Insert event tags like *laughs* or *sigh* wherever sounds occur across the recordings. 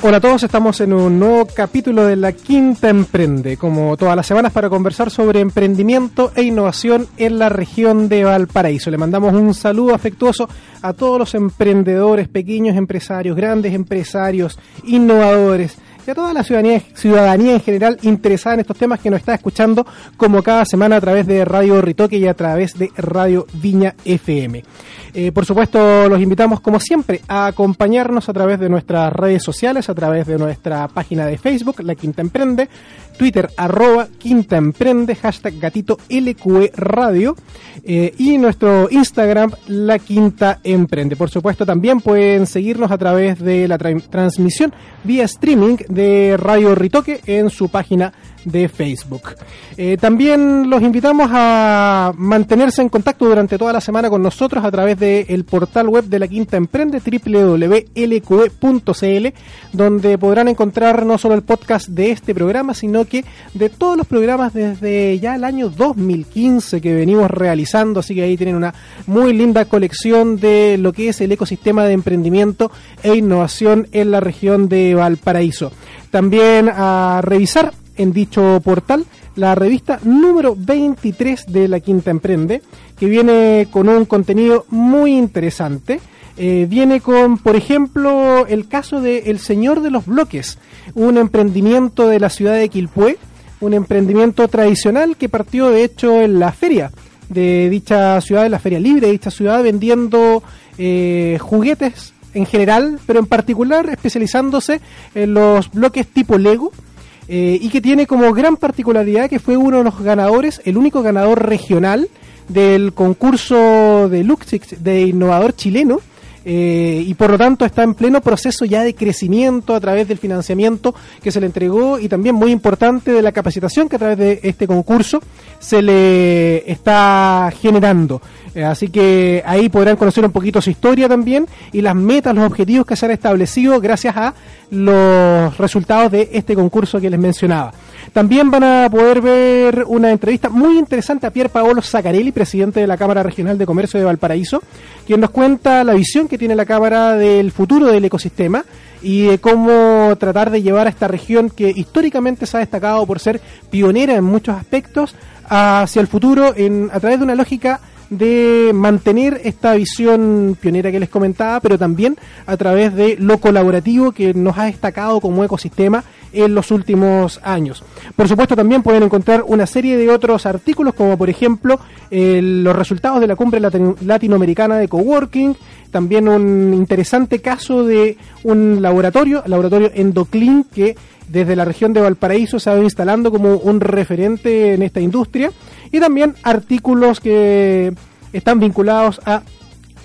Hola a todos, estamos en un nuevo capítulo de La Quinta Emprende, como todas las semanas para conversar sobre emprendimiento e innovación en la región de Valparaíso. Le mandamos un saludo afectuoso a todos los emprendedores, pequeños empresarios, grandes empresarios, innovadores, y a toda la ciudadanía, ciudadanía en general interesada en estos temas que nos está escuchando como cada semana a través de Radio Ritoque y a través de Radio Viña FM. Eh, por supuesto, los invitamos como siempre a acompañarnos a través de nuestras redes sociales, a través de nuestra página de Facebook, La Quinta Emprende, Twitter arroba Quinta Emprende, hashtag gatito LQE Radio eh, y nuestro Instagram La Quinta Emprende. Por supuesto también pueden seguirnos a través de la transmisión vía streaming de Radio Ritoque en su página de Facebook. Eh, también los invitamos a mantenerse en contacto durante toda la semana con nosotros a través del portal web de la Quinta Emprende, www.lqe.cl, donde podrán encontrar no solo el podcast de este programa, sino que de todos los programas desde ya el año 2015 que venimos realizando, así que ahí tienen una muy linda colección de lo que es el ecosistema de emprendimiento e innovación en la región de Valparaíso. También a revisar en dicho portal la revista número 23 de La Quinta Emprende, que viene con un contenido muy interesante. Eh, viene con, por ejemplo, el caso de El Señor de los Bloques, un emprendimiento de la ciudad de Quilpué, un emprendimiento tradicional que partió de hecho en la feria de dicha ciudad, en la feria libre de dicha ciudad, vendiendo eh, juguetes en general, pero en particular especializándose en los bloques tipo Lego, eh, y que tiene como gran particularidad que fue uno de los ganadores, el único ganador regional del concurso de Luxix de innovador chileno. Eh, y por lo tanto está en pleno proceso ya de crecimiento a través del financiamiento que se le entregó y también muy importante de la capacitación que a través de este concurso se le está generando. Eh, así que ahí podrán conocer un poquito su historia también y las metas, los objetivos que se han establecido gracias a los resultados de este concurso que les mencionaba. También van a poder ver una entrevista muy interesante a Pier Paolo Zaccarelli, presidente de la Cámara Regional de Comercio de Valparaíso, quien nos cuenta la visión que tiene la Cámara del futuro del ecosistema y de cómo tratar de llevar a esta región que históricamente se ha destacado por ser pionera en muchos aspectos hacia el futuro en, a través de una lógica de mantener esta visión pionera que les comentaba, pero también a través de lo colaborativo que nos ha destacado como ecosistema en los últimos años. Por supuesto, también pueden encontrar una serie de otros artículos, como por ejemplo los resultados de la cumbre latinoamericana de coworking, también un interesante caso de un laboratorio, laboratorio Endoclin, que desde la región de Valparaíso se ha ido instalando como un referente en esta industria y también artículos que están vinculados a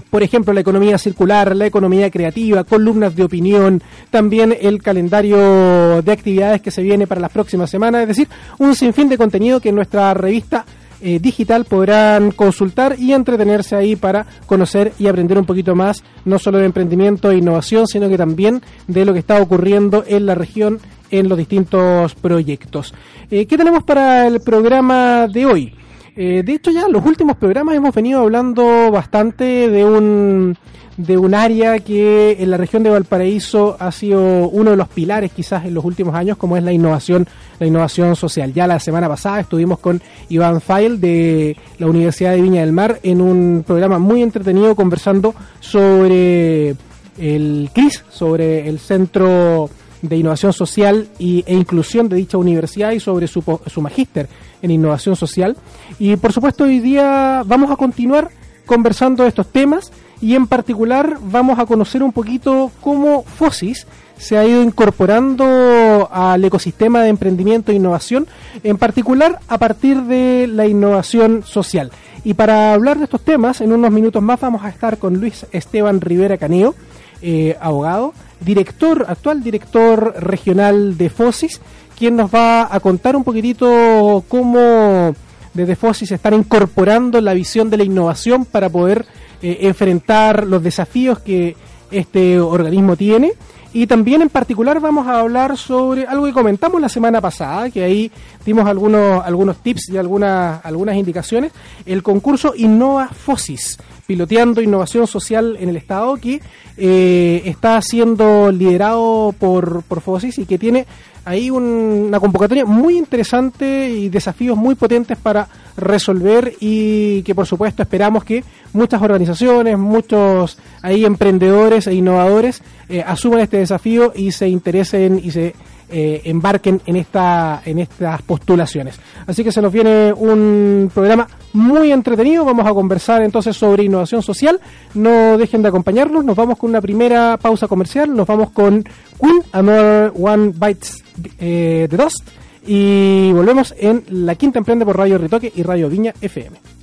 por ejemplo, la economía circular, la economía creativa, columnas de opinión, también el calendario de actividades que se viene para las próximas semanas, es decir, un sinfín de contenido que en nuestra revista eh, digital podrán consultar y entretenerse ahí para conocer y aprender un poquito más, no solo de emprendimiento e innovación, sino que también de lo que está ocurriendo en la región en los distintos proyectos. Eh, ¿Qué tenemos para el programa de hoy? Eh, de hecho, ya en los últimos programas hemos venido hablando bastante de un de un área que en la región de Valparaíso ha sido uno de los pilares quizás en los últimos años, como es la innovación, la innovación social. Ya la semana pasada estuvimos con Iván Fail de la Universidad de Viña del Mar en un programa muy entretenido conversando sobre el CRIS, sobre el Centro de Innovación Social y, e Inclusión de dicha universidad y sobre su, su magíster en innovación social. Y por supuesto hoy día vamos a continuar conversando de estos temas y en particular vamos a conocer un poquito cómo FOSIS se ha ido incorporando al ecosistema de emprendimiento e innovación, en particular a partir de la innovación social. Y para hablar de estos temas, en unos minutos más vamos a estar con Luis Esteban Rivera Caneo, eh, abogado, director, actual director regional de FOSIS, quien nos va a contar un poquitito cómo desde FOSIS están incorporando la visión de la innovación para poder eh, enfrentar los desafíos que este organismo tiene. Y también en particular vamos a hablar sobre algo que comentamos la semana pasada, que ahí dimos algunos, algunos tips y algunas, algunas indicaciones, el concurso Innova Fosis, piloteando innovación social en el Estado, que eh, está siendo liderado por, por Fosis y que tiene ahí una convocatoria muy interesante y desafíos muy potentes para resolver y que por supuesto esperamos que muchas organizaciones, muchos ahí emprendedores e innovadores eh, asuman este desafío y se interesen y se eh, embarquen en esta en estas postulaciones. Así que se nos viene un programa muy entretenido. Vamos a conversar entonces sobre innovación social. No dejen de acompañarnos. Nos vamos con una primera pausa comercial. Nos vamos con Queen, Another One Bites eh, the Dust. Y volvemos en La Quinta Emprende por Radio Ritoque y Radio Viña FM.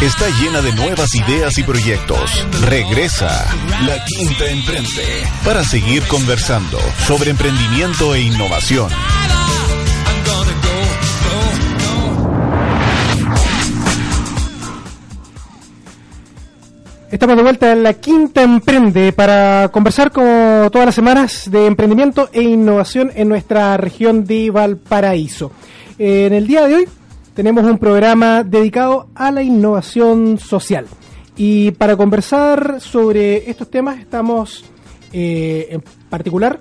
Está llena de nuevas ideas y proyectos. Regresa La Quinta Emprende para seguir conversando sobre emprendimiento e innovación. Estamos de vuelta en la Quinta Emprende para conversar como todas las semanas de emprendimiento e innovación en nuestra región de Valparaíso. En el día de hoy tenemos un programa dedicado a la innovación social. Y para conversar sobre estos temas estamos eh, en particular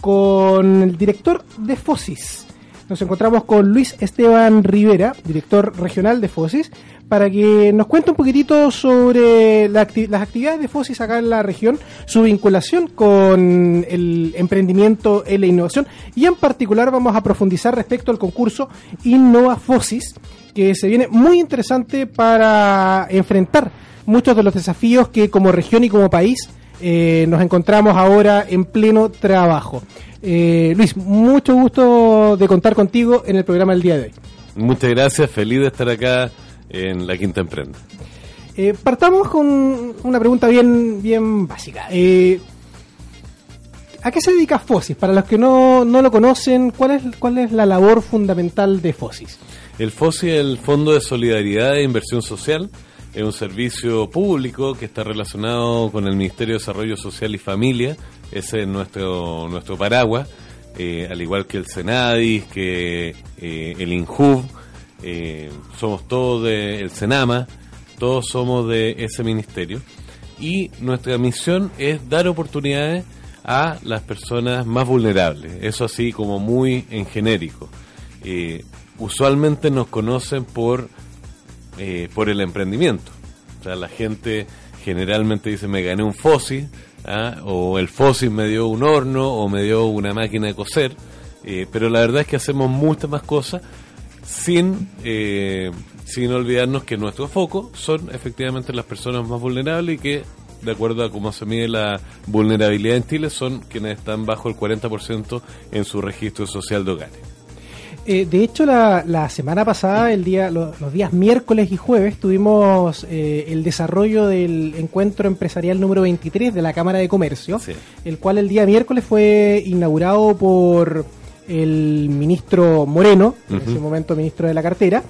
con el director de FOSIS. Nos encontramos con Luis Esteban Rivera, director regional de FOSIS, para que nos cuente un poquitito sobre las actividades de FOSIS acá en la región, su vinculación con el emprendimiento y la innovación y en particular vamos a profundizar respecto al concurso Innova FOSIS, que se viene muy interesante para enfrentar muchos de los desafíos que como región y como país eh, nos encontramos ahora en pleno trabajo. Eh, Luis, mucho gusto de contar contigo en el programa del día de hoy. Muchas gracias, feliz de estar acá en la Quinta Emprende. Eh, partamos con una pregunta bien, bien básica. Eh, ¿A qué se dedica FOSIS? Para los que no, no lo conocen, ¿cuál es, ¿cuál es la labor fundamental de FOSIS? El FOSIS es el Fondo de Solidaridad e Inversión Social. Es un servicio público que está relacionado con el Ministerio de Desarrollo Social y Familia. Ese es nuestro, nuestro paraguas. Eh, al igual que el Senadis, que el INJUV, eh, somos todos del Senama, todos somos de ese ministerio y nuestra misión es dar oportunidades a las personas más vulnerables, eso así como muy en genérico. Eh, usualmente nos conocen por, eh, por el emprendimiento, o sea, la gente generalmente dice me gané un fósil, ¿ah? o el fósil me dio un horno o me dio una máquina de coser, pero la verdad es que hacemos muchas más cosas sin, eh, sin olvidarnos que nuestro foco son efectivamente las personas más vulnerables y que, de acuerdo a cómo se mide la vulnerabilidad en Chile, son quienes están bajo el 40% en su registro social de hogares. Eh, de hecho, la, la, semana pasada, el día, los, días miércoles y jueves, tuvimos eh, el desarrollo del encuentro empresarial número 23 de la Cámara de Comercio, el cual el día miércoles fue inaugurado por el ministro Moreno, en ese momento ministro de la cartera,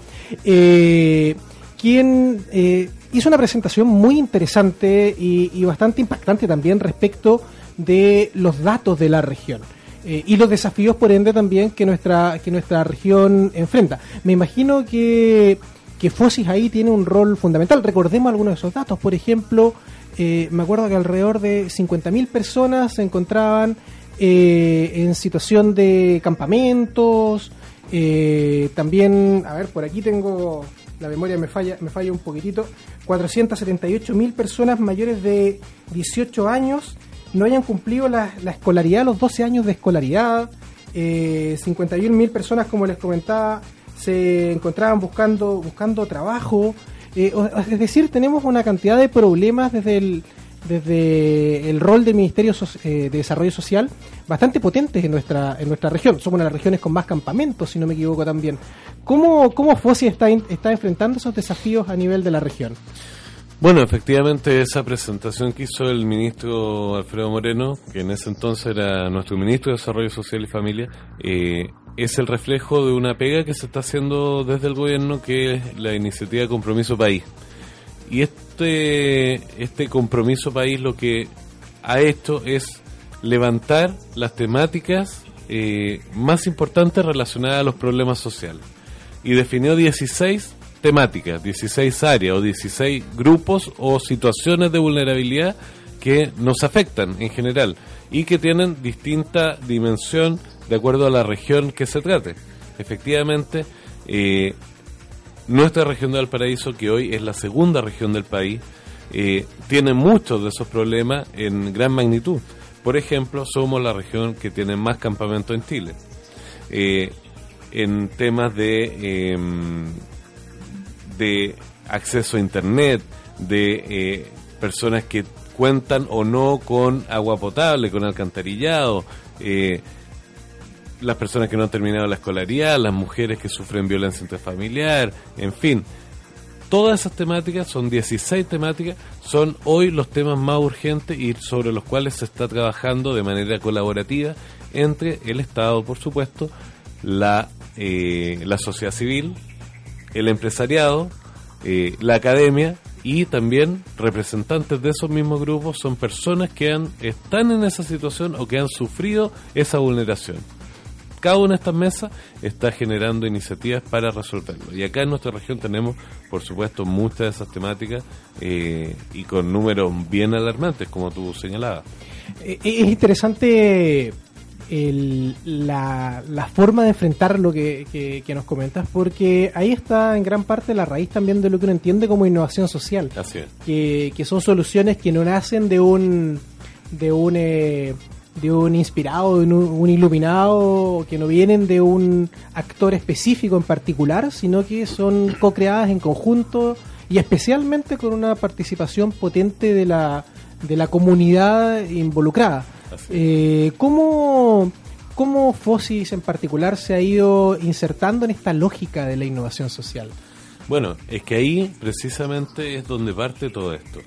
eh, quien eh, hizo una presentación muy interesante y, bastante impactante también respecto de los datos de la región. Eh, y los desafíos, por ende, también que nuestra, que nuestra región enfrenta. Me imagino que, que FOSIS ahí tiene un rol fundamental. Recordemos algunos de esos datos. Por ejemplo, me acuerdo que alrededor de 50.000 personas se encontraban eh, en situación de campamentos, eh, también, a ver, por aquí tengo, la memoria me falla, me falla un poquitito, 478 mil personas mayores de 18 años no hayan cumplido la, escolaridad, los 12 años de escolaridad, eh, 51 mil personas, como les comentaba, se encontraban buscando, buscando trabajo, eh, es decir, tenemos una cantidad de problemas desde el desde el rol del Ministerio eh, de Desarrollo Social bastante potentes en nuestra en nuestra región. Somos una de las regiones con más campamentos, si no me equivoco también. ¿Cómo, cómo FOSI está, está enfrentando esos desafíos a nivel de la región? Bueno, efectivamente esa presentación que hizo el ministro Alfredo Moreno, que en ese entonces era nuestro ministro de Desarrollo Social y Familia, eh, es el reflejo de una pega que se está haciendo desde el gobierno, que es la iniciativa Compromiso País. Y este, este compromiso país lo que ha hecho es levantar las temáticas eh, más importantes relacionadas a los problemas sociales. Y definió 16 temáticas, 16 áreas o 16 grupos o situaciones de vulnerabilidad que nos afectan en general y que tienen distinta dimensión de acuerdo a la región que se trate. Efectivamente, eh, nuestra región de Valparaíso, que hoy es la segunda región del país, eh, tiene muchos de esos problemas en gran magnitud. Por ejemplo, somos la región que tiene más campamentos en Chile. Eh, en temas de, em, de acceso a Internet, de eh, personas que cuentan o no con agua potable, con alcantarillado, eh, las personas que no han terminado la escolaridad, las mujeres que sufren violencia intrafamiliar, en fin. todas esas temáticas, son 16 temáticas, son hoy los temas más urgentes y sobre los cuales se está trabajando de manera colaborativa entre el Estado, por supuesto, la, eh, la sociedad civil, el empresariado, eh, la academia y también representantes de esos mismos grupos son personas que han, están en esa situación o que han sufrido esa vulneración. Cada una de estas mesas está generando iniciativas para resolverlo. Y acá en nuestra región tenemos, por supuesto, muchas de esas temáticas eh, y con números bien alarmantes, como tú señalabas. Eh, es interesante la, forma de enfrentar lo que, nos comentas, porque ahí está en gran parte la raíz también de lo que uno entiende como innovación social. Así es. Que, que son soluciones que no nacen de un de un eh, de un inspirado, de un, iluminado, que no vienen de un actor específico en particular, sino que son co-creadas en conjunto y especialmente con una participación potente de la, de la comunidad involucrada. Eh, ¿cómo, ¿Cómo Fosis en particular se ha ido insertando en esta lógica de la innovación social? Bueno, es que ahí precisamente es donde parte todo esto.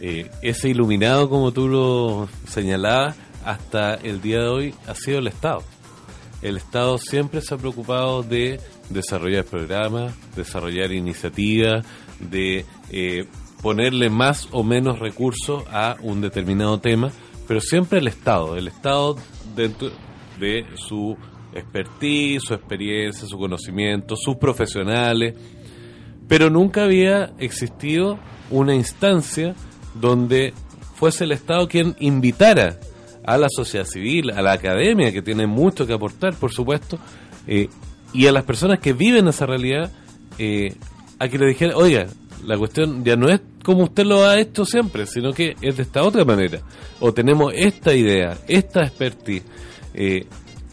Eh, ese iluminado, como tú lo señalabas, hasta el día de hoy ha sido el Estado. El Estado siempre se ha preocupado de desarrollar programas, desarrollar iniciativas, de eh, ponerle más o menos recursos a un determinado tema, pero siempre el Estado, el Estado dentro de su expertise, su experiencia, su conocimiento, sus profesionales, pero nunca había existido una instancia donde fuese el Estado quien invitara a la sociedad civil, a la academia, que tiene mucho que aportar, por supuesto, eh, y a las personas que viven esa realidad, eh, a que le dijera, oiga, la cuestión ya no es como usted lo ha hecho siempre, sino que es de esta otra manera. O tenemos esta idea, esta expertise. Eh,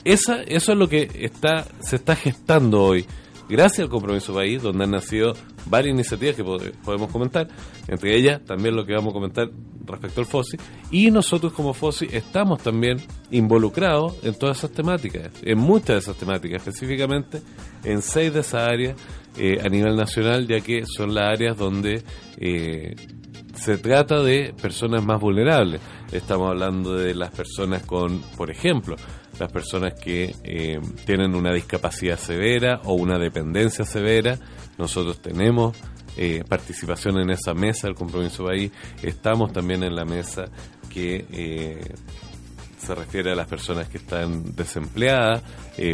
esa, eso es lo que está, se está gestando hoy gracias al compromiso país, donde han nacido varias iniciativas que podemos comentar, entre ellas también lo que vamos a comentar respecto al FOSI, y nosotros como FOSI estamos también involucrados en todas esas temáticas, en muchas de esas temáticas, específicamente en seis de esas áreas eh, a nivel nacional, ya que son las áreas donde eh, se trata de personas más vulnerables. Estamos hablando de las personas con, por ejemplo, las personas que eh, tienen una discapacidad severa o una dependencia severa. Nosotros tenemos eh, participación en esa mesa del compromiso país. Estamos también en la mesa que eh, se refiere a las personas que están desempleadas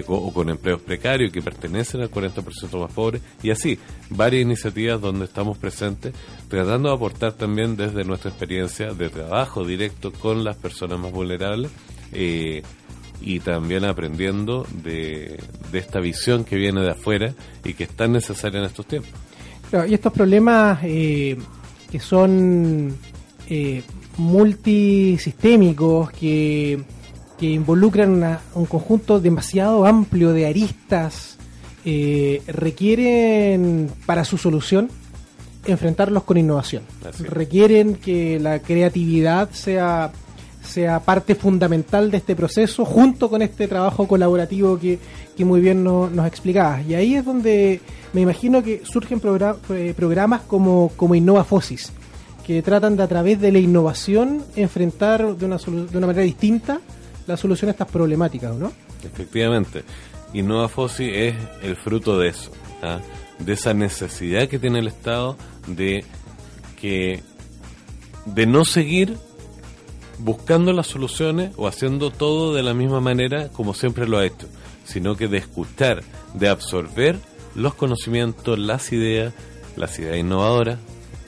o, con empleos precarios que pertenecen al 40% más pobres. Y así, varias iniciativas donde estamos presentes tratando de aportar también desde nuestra experiencia de trabajo directo con las personas más vulnerables y también aprendiendo de, esta visión que viene de afuera y que es tan necesaria en estos tiempos. y estos problemas eh, que son eh, multisistémicos, que, que involucran un conjunto demasiado amplio de aristas, eh, requieren para su solución enfrentarlos con innovación. Requieren que la creatividad sea sea parte fundamental de este proceso, junto con este trabajo colaborativo que, muy bien nos explicabas. Y ahí es donde me imagino que surgen eh, programas como, como Innova Fosis, que tratan de a través de la innovación enfrentar de una, de una manera distinta la solución a estas problemáticas, ¿no? Efectivamente. Innova Fosis es el fruto de eso, ¿ah? de esa necesidad que tiene el Estado de que de no seguir buscando las soluciones o haciendo todo de la misma manera como siempre lo ha hecho, sino que de escuchar, de absorber los conocimientos, las ideas, las ideas innovadoras,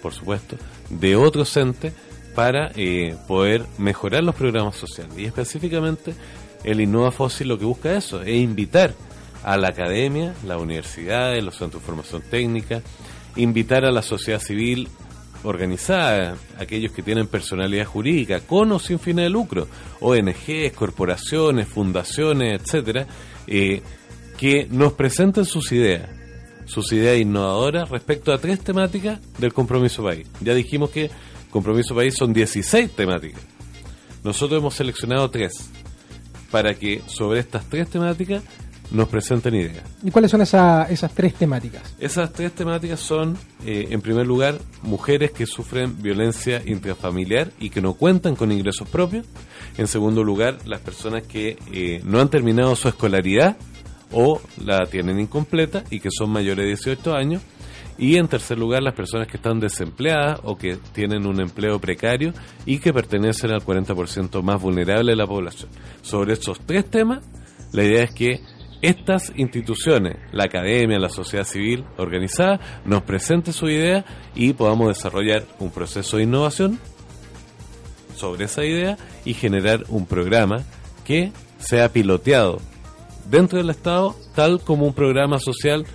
por supuesto, de otros entes para eh, poder mejorar los programas sociales. Y específicamente el Innova Fósil lo que busca eso, es invitar a la academia, la universidades, los centros de formación técnica, invitar a la sociedad civil organizada, aquellos que tienen personalidad jurídica, con o sin fines de lucro, ONGs, corporaciones, fundaciones, etcétera, eh, que nos presenten sus ideas, sus ideas innovadoras respecto a tres temáticas del compromiso país. Ya dijimos que compromiso país son 16 temáticas. Nosotros hemos seleccionado tres para que sobre estas tres temáticas nos presenten ideas. ¿Y cuáles son esa- esas tres temáticas? Esas tres temáticas son, eh, en primer lugar, mujeres que sufren violencia intrafamiliar y que no cuentan con ingresos propios. En segundo lugar, las personas que eh, no han terminado su escolaridad o la tienen incompleta y que son mayores de 18 años. Y en tercer lugar, las personas que están desempleadas o que tienen un empleo precario y que pertenecen al 40% más vulnerable de la población. Sobre estos tres temas, la idea es que estas instituciones, la academia, la sociedad civil organizada, nos presente su idea y podamos desarrollar un proceso de innovación sobre esa idea y generar un programa que sea piloteado dentro del Estado tal como un programa social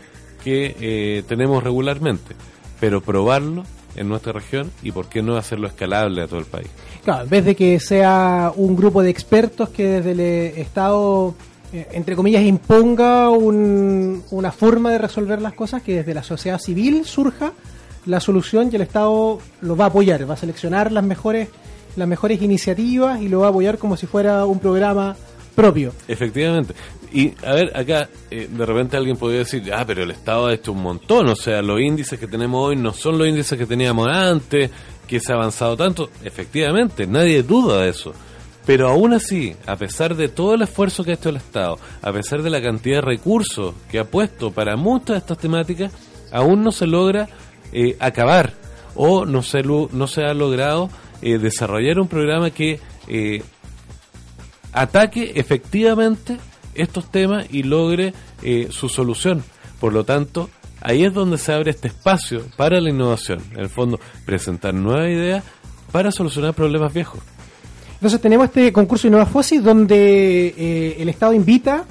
que eh, tenemos regularmente, pero probarlo en nuestra región y por qué no hacerlo escalable a todo el país. Claro, en vez de que sea un grupo de expertos que desde el eh, Estado, eh, entre comillas, imponga un- una forma de resolver las cosas, que desde la sociedad civil surja la solución y el Estado lo va a apoyar, va a seleccionar las mejores, las mejores iniciativas y lo va a apoyar como si fuera un programa propio. Efectivamente. Y a ver, acá eh, de repente alguien podría decir, ah, pero el Estado ha hecho un montón, o sea, los índices que tenemos hoy no son los índices que teníamos antes, que se ha avanzado tanto. Efectivamente, nadie duda de eso. Pero aún así, a pesar de todo el esfuerzo que ha hecho el Estado, a pesar de la cantidad de recursos que ha puesto para muchas de estas temáticas, aún no se logra eh, acabar o no se, no se ha logrado eh, desarrollar un programa que ataque efectivamente estos temas y logre eh, su solución. Por lo tanto, ahí es donde se abre este espacio para la innovación. En el fondo, presentar nuevas ideas para solucionar problemas viejos. Entonces tenemos este concurso Innova Fosis donde eh, el Estado invita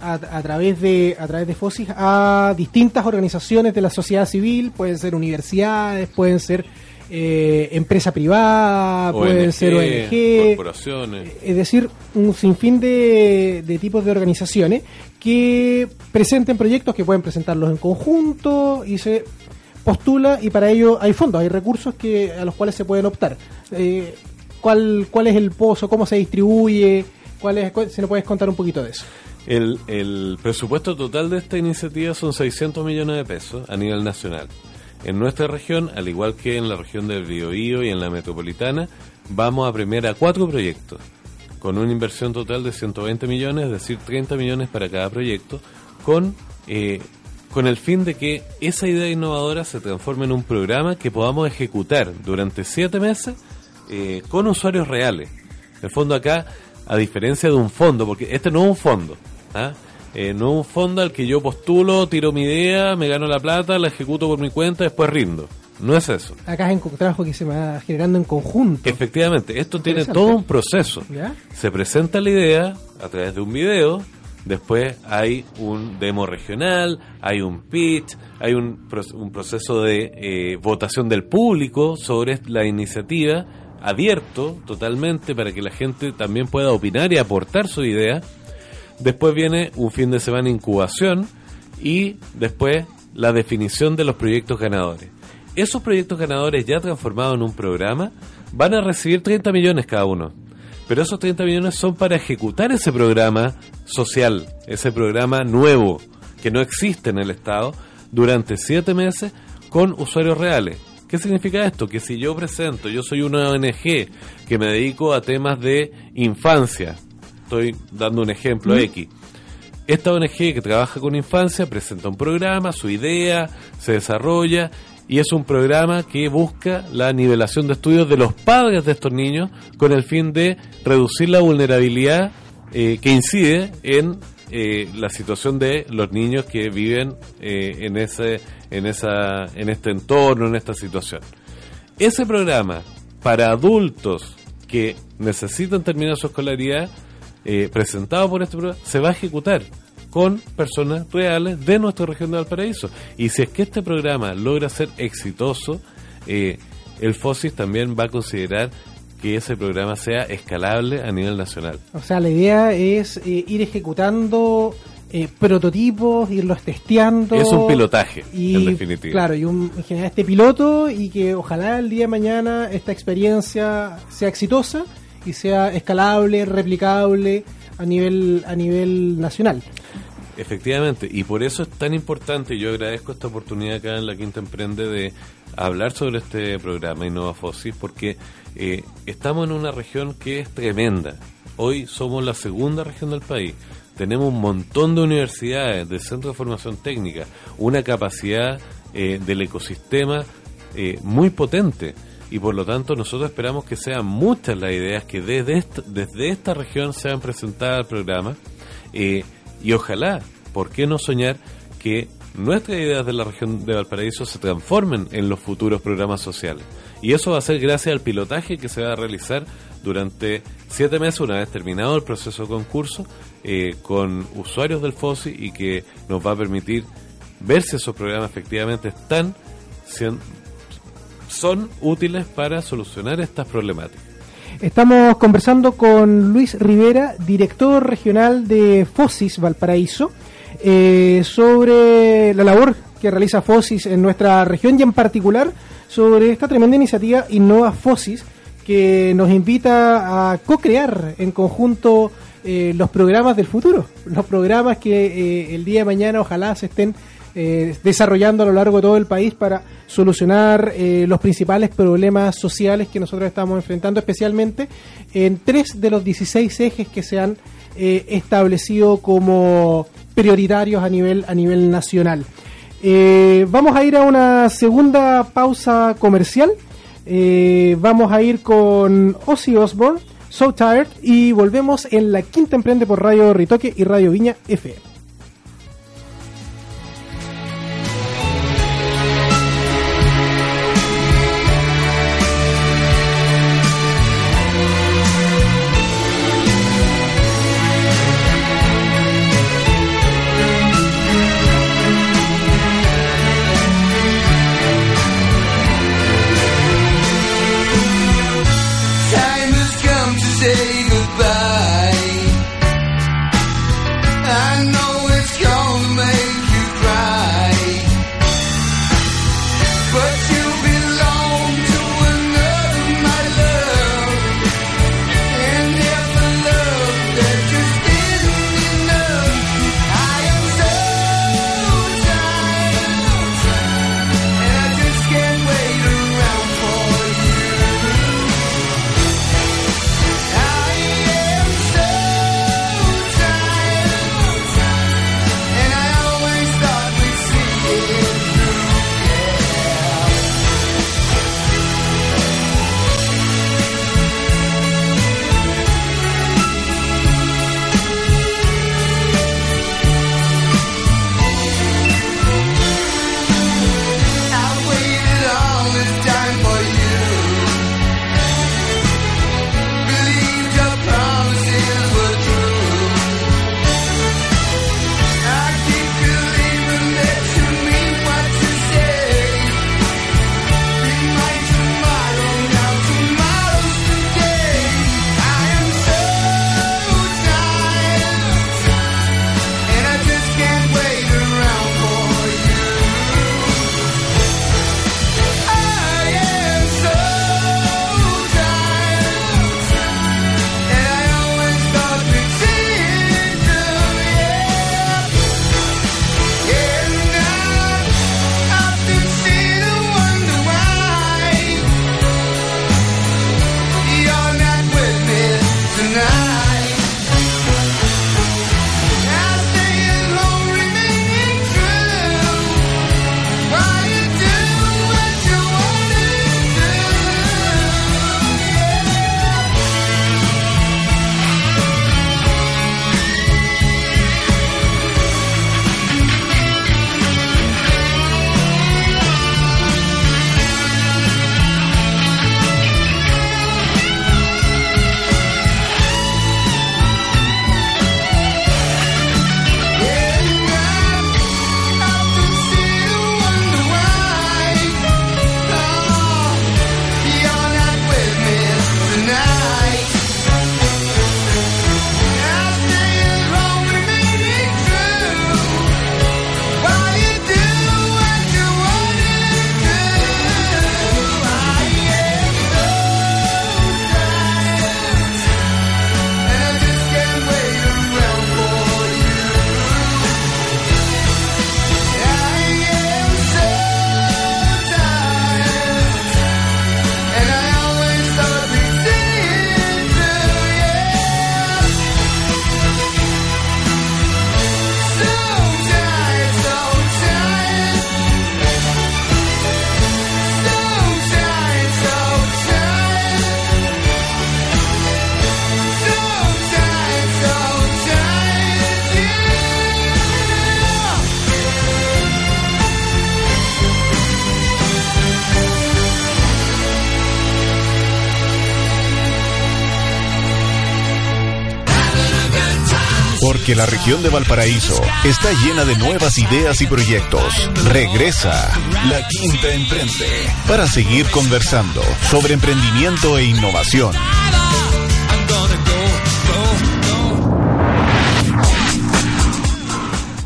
a, a través de a través de Fosis a distintas organizaciones de la sociedad civil, pueden ser universidades, pueden ser eh, empresa privada, pueden ONG, ser ONG, corporaciones. es decir, un sinfín de, de tipos de organizaciones que presenten proyectos que pueden presentarlos en conjunto y se postula y para ello hay fondos, hay recursos que a los cuales se pueden optar. Eh, ¿cuál, ¿Cuál es el pozo? ¿Cómo se distribuye? ¿Cuál es, cuál- si nos puedes contar un poquito de eso? El, el presupuesto total de esta iniciativa son 600 millones de pesos a nivel nacional. En nuestra región, al igual que en la región del Biobío y en la metropolitana, vamos a premiar a cuatro proyectos, con una inversión total de 120 millones, es decir, 30 millones para cada proyecto, con, eh, con el fin de que esa idea innovadora se transforme en un programa que podamos ejecutar durante siete meses eh, con usuarios reales. En el fondo acá, a diferencia de un fondo, porque este no es un fondo, ¿ah? Eh, no es un fondo al que yo postulo, tiro mi idea, me gano la plata, la ejecuto por mi cuenta, después rindo. No es eso. Acá es un trabajo que se va generando en conjunto. Efectivamente, esto tiene todo un proceso. ¿Ya? Se presenta la idea a través de un video, después hay un demo regional, hay un pitch, hay un, un proceso de eh, votación del público sobre la iniciativa, abierto totalmente para que la gente también pueda opinar y aportar su idea. Después viene un fin de semana incubación y después la definición de los proyectos ganadores. Esos proyectos ganadores ya transformados en un programa van a recibir 30 millones cada uno. Pero esos 30 millones son para ejecutar ese programa social, ese programa nuevo que no existe en el Estado durante siete meses con usuarios reales. ¿Qué significa esto? Que si yo presento, yo soy una ONG que me dedico a temas de infancia, estoy dando un ejemplo X, esta ONG que trabaja con infancia presenta un programa, su idea, se desarrolla y es un programa que busca la nivelación de estudios de los padres de estos niños con el fin de reducir la vulnerabilidad eh, que incide en eh, la situación de los niños que viven eh, en ese en esa en este entorno en esta situación. Ese programa para adultos que necesitan terminar su escolaridad eh, presentado por este programa se va a ejecutar con personas reales de nuestra región de Valparaíso. Y si es que este programa logra ser exitoso, eh, el FOSIS también va a considerar que ese programa sea escalable a nivel nacional. O sea, la idea es eh, ir ejecutando eh, prototipos, irlos testeando. Es un pilotaje, y, en definitiva. Claro, y un, generar este piloto y que ojalá el día de mañana esta experiencia sea exitosa y sea escalable, replicable a nivel a nivel nacional. Efectivamente, y por eso es tan importante, y yo agradezco esta oportunidad acá en La Quinta Emprende de hablar sobre este programa Innova Fósil, porque eh, estamos en una región que es tremenda. Hoy somos la segunda región del país. Tenemos un montón de universidades, de centros de formación técnica, una capacidad eh, del ecosistema eh, muy potente. Y por lo tanto nosotros esperamos que sean muchas las ideas que desde esta, desde esta región sean presentadas al programa. Eh, y ojalá, ¿por qué no soñar que nuestras ideas de la región de Valparaíso se transformen en los futuros programas sociales? Y eso va a ser gracias al pilotaje que se va a realizar durante siete meses, una vez terminado el proceso de concurso, eh, con usuarios del FOSI y que nos va a permitir ver si esos programas efectivamente están son útiles para solucionar estas problemáticas. Estamos conversando con Luis Rivera, director regional de FOSIS Valparaíso, eh, sobre la labor que realiza FOSIS en nuestra región y en particular sobre esta tremenda iniciativa Innova FOSIS que nos invita a co-crear en conjunto eh, los programas del futuro, los programas que eh, el día de mañana ojalá se estén eh, desarrollando a lo largo de todo el país para solucionar eh, los principales problemas sociales que nosotros estamos enfrentando, especialmente en tres de los 16 ejes que se han eh, establecido como prioritarios a nivel, a nivel nacional. vamos a ir a una segunda pausa comercial. vamos a ir con Ozzy Osbourne, So Tired, y volvemos en la quinta emprende por Radio Ritoque y Radio Viña FM. Porque la región de Valparaíso está llena de nuevas ideas y proyectos. Regresa La Quinta Emprende para seguir conversando sobre emprendimiento e innovación.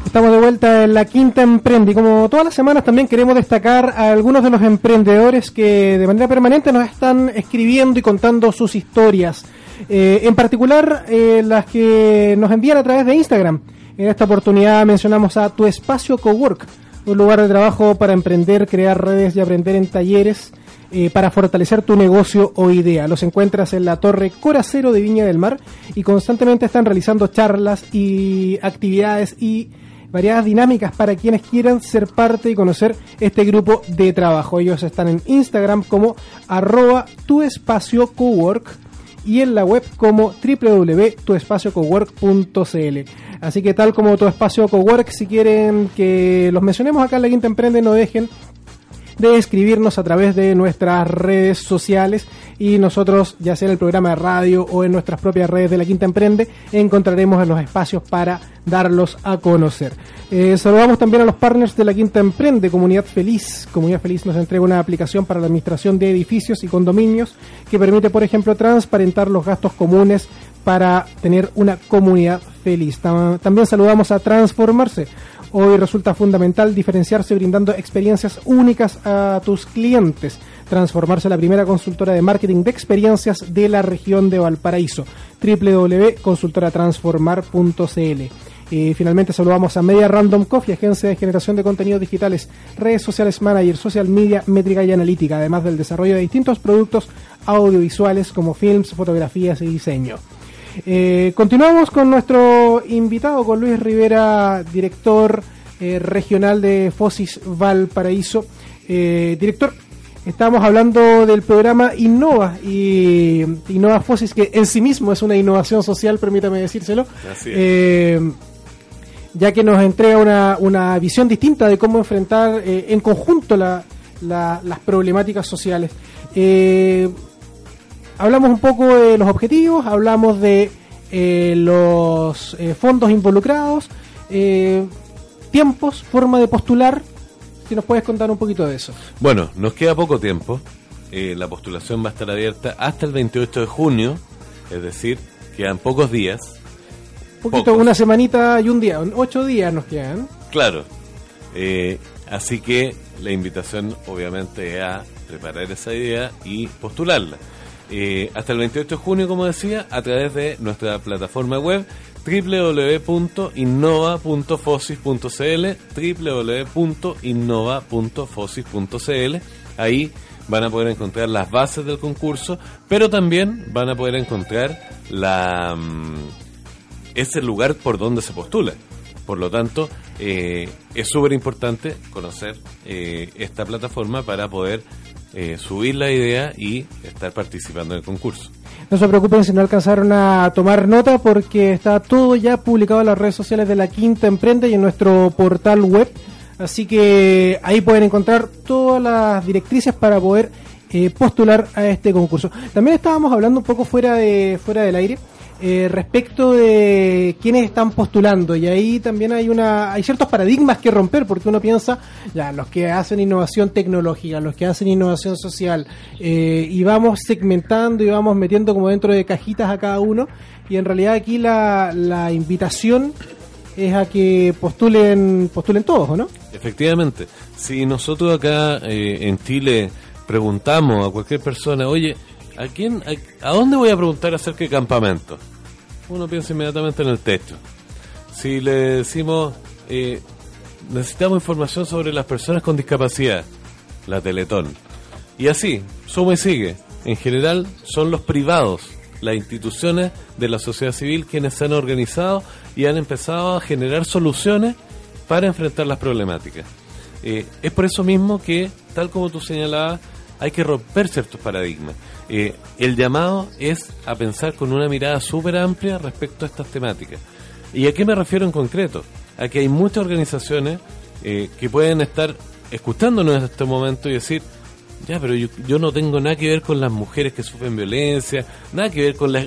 Estamos de vuelta en la Quinta Emprende y como todas las semanas también queremos destacar a algunos de los emprendedores que de manera permanente nos están escribiendo y contando sus historias. Eh, en particular eh, las que nos envían a través de Instagram. En esta oportunidad mencionamos a Tu Espacio Cowork, un lugar de trabajo para emprender, crear redes y aprender en talleres eh, para fortalecer tu negocio o idea. Los encuentras en la Torre Coracero de Viña del Mar y constantemente están realizando charlas y actividades y variadas dinámicas para quienes quieran ser parte y conocer este grupo de trabajo. Ellos están en Instagram como arroba tu espacio cowork y en la web como www.tuespaciocowork.cl. Así que tal como tu espacio cowork, si quieren que los mencionemos acá en la Quinta Emprende, no dejen de escribirnos a través de nuestras redes sociales y nosotros, ya sea en el programa de radio o en nuestras propias redes de la Quinta Emprende, encontraremos los espacios para darlos a conocer. Eh, saludamos también a los partners de la Quinta Emprende, Comunidad Feliz. Comunidad Feliz nos entrega una aplicación para la administración de edificios y condominios que permite, por ejemplo, transparentar los gastos comunes para tener una comunidad feliz. También saludamos a Transformarse Hoy resulta fundamental diferenciarse brindando experiencias únicas a tus clientes. Transformarse en la primera consultora de marketing de experiencias de la región de Valparaíso. www.consultoratransformar.cl. Y finalmente saludamos a Media Random Coffee, agencia de generación de contenidos digitales, redes sociales manager, social media, métrica y analítica, además del desarrollo de distintos productos audiovisuales como films, fotografías y diseño. Eh, continuamos con nuestro invitado, con Luis Rivera, director eh, regional de Fosis Valparaíso. Eh, director, estamos hablando del programa Innova y Innova Fosis, que en sí mismo es una innovación social, permítame decírselo. ya que nos entrega una, una, visión distinta de cómo enfrentar en conjunto las problemáticas sociales hablamos un poco de los objetivos, hablamos de eh, los eh, fondos involucrados, eh, tiempos, forma de postular. Si nos puedes contar un poquito de eso. Bueno, nos queda poco tiempo. la postulación va a estar abierta hasta el 28 de junio, es decir, quedan pocos días. Un poquito, una semanita y un día, ocho días nos quedan. Claro. así que la invitación obviamente es a preparar esa idea y postularla. Eh, hasta el 28 de junio, como decía, a través de nuestra plataforma web www.innova.fosis.cl www.innova.fosis.cl Ahí van a poder encontrar las bases del concurso, pero también van a poder encontrar la mm, ese lugar por donde se postula. Por lo tanto, eh, es súper importante conocer eh, esta plataforma para poder eh, subir la idea y estar participando en el concurso. No se preocupen si no alcanzaron a tomar nota porque está todo ya publicado en las redes sociales de la Quinta Emprende y en nuestro portal web. Así que ahí pueden encontrar todas las directrices para poder eh, postular a este concurso. También estábamos hablando un poco fuera de fuera del aire eh, respecto de quienes están postulando. Y ahí también hay una hay ciertos paradigmas que romper porque uno piensa ya los que hacen innovación tecnológica los que hacen innovación social eh, y vamos segmentando y vamos metiendo como dentro de cajitas a cada uno. Y en realidad aquí la, la invitación es a que postulen postulen todos no efectivamente. Si nosotros acá eh, en Chile preguntamos a cualquier persona oye ¿A quién, a, dónde voy a preguntar acerca de campamento? Uno piensa inmediatamente en el techo. Si le decimos, eh, necesitamos información sobre las personas con discapacidad, la Teletón. Y así, suma y sigue. En general, son los privados, las instituciones de la sociedad civil quienes se han organizado y han empezado a generar soluciones para enfrentar las problemáticas. Eh, es por eso mismo que, tal como tú señalabas, hay que romper ciertos paradigmas. Eh, el llamado es a pensar con una mirada súper amplia respecto a estas temáticas. ¿Y a qué me refiero en concreto? A que hay muchas organizaciones eh, que pueden estar escuchándonos en este momento y decir, ya, pero yo, no tengo nada que ver con las mujeres que sufren violencia, nada que ver con la,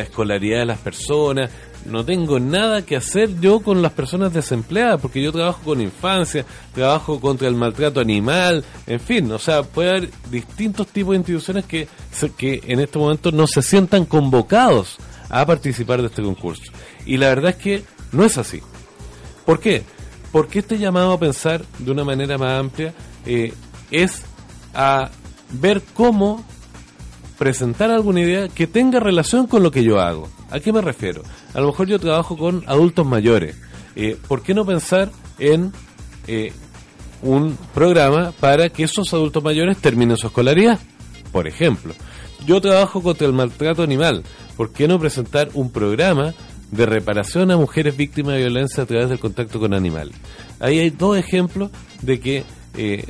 escolaridad de las personas, no tengo nada que hacer yo con las personas desempleadas, porque yo trabajo con infancia, trabajo contra el maltrato animal, en fin, o sea, puede haber distintos tipos de instituciones que, que en este momento no se sientan convocados a participar de este concurso. Y la verdad es que no es así. ¿Por qué? Porque este llamado a pensar de una manera más amplia eh, es a ver cómo presentar alguna idea que tenga relación con lo que yo hago. ¿A qué me refiero? A lo mejor yo trabajo con adultos mayores. Eh, ¿Por qué no pensar en eh, un programa para que esos adultos mayores terminen su escolaridad? Por ejemplo, yo trabajo contra el maltrato animal. ¿Por qué no presentar un programa de reparación a mujeres víctimas de violencia a través del contacto con animales? Ahí hay dos ejemplos de que eh,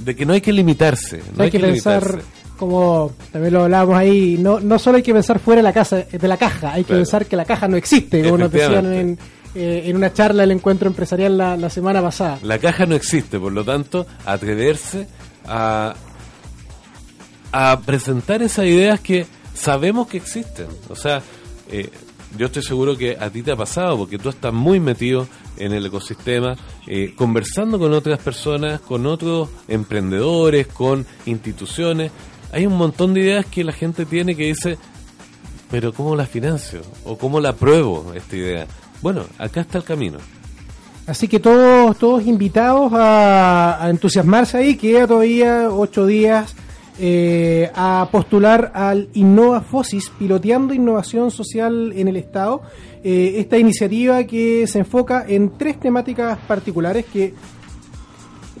de que no hay que limitarse. No hay, que, pensar, como también lo hablábamos ahí, no, no solo hay que pensar fuera de la, casa, de la caja, hay que pensar que la caja no existe, como nos decían en, eh, en una charla del encuentro empresarial la, la semana pasada. La caja no existe, por lo tanto, atreverse a, a presentar esas ideas que sabemos que existen. O sea, eh, yo estoy seguro que a ti te ha pasado, porque tú estás muy metido en el ecosistema, eh, conversando con otras personas, con otros emprendedores, con instituciones. Hay un montón de ideas que la gente tiene que dice, pero ¿cómo la financio? ¿O cómo la pruebo esta idea? Bueno, acá está el camino. Así que todos, todos invitados a, a entusiasmarse ahí, queda todavía ocho días eh, a postular al Innova Fosis, piloteando innovación social en el Estado. Eh, esta iniciativa que se enfoca en tres temáticas particulares que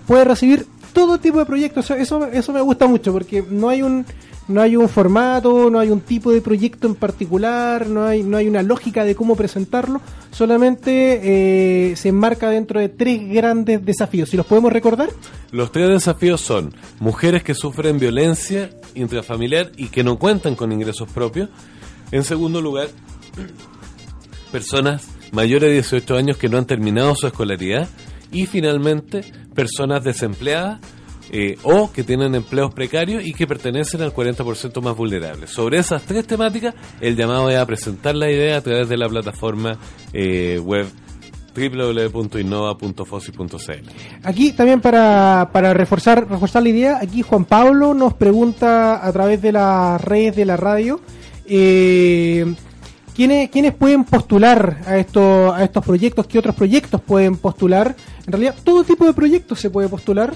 puede recibir todo tipo de proyectos. Eso, eso me gusta mucho porque no hay un no hay un formato, no hay un tipo de proyecto en particular, no hay, no hay una lógica de cómo presentarlo, solamente eh, se enmarca dentro de tres grandes desafíos. ¿Si los podemos recordar? Los tres desafíos son mujeres que sufren violencia intrafamiliar y que no cuentan con ingresos propios. En segundo lugar, *clears throat* personas mayores de 18 años que no han terminado su escolaridad. Y finalmente, personas desempleadas eh, o que tienen empleos precarios y que pertenecen al 40% más vulnerable. Sobre esas tres temáticas, el llamado es a presentar la idea a través de la plataforma eh, web www.innova.fosi.cl. Aquí también para, para reforzar, reforzar la idea, aquí Juan Pablo nos pregunta a través de las redes de la radio eh, ¿quiénes, ¿quiénes pueden postular a, esto, a estos proyectos, qué otros proyectos pueden postular. En realidad todo tipo de proyectos se puede postular.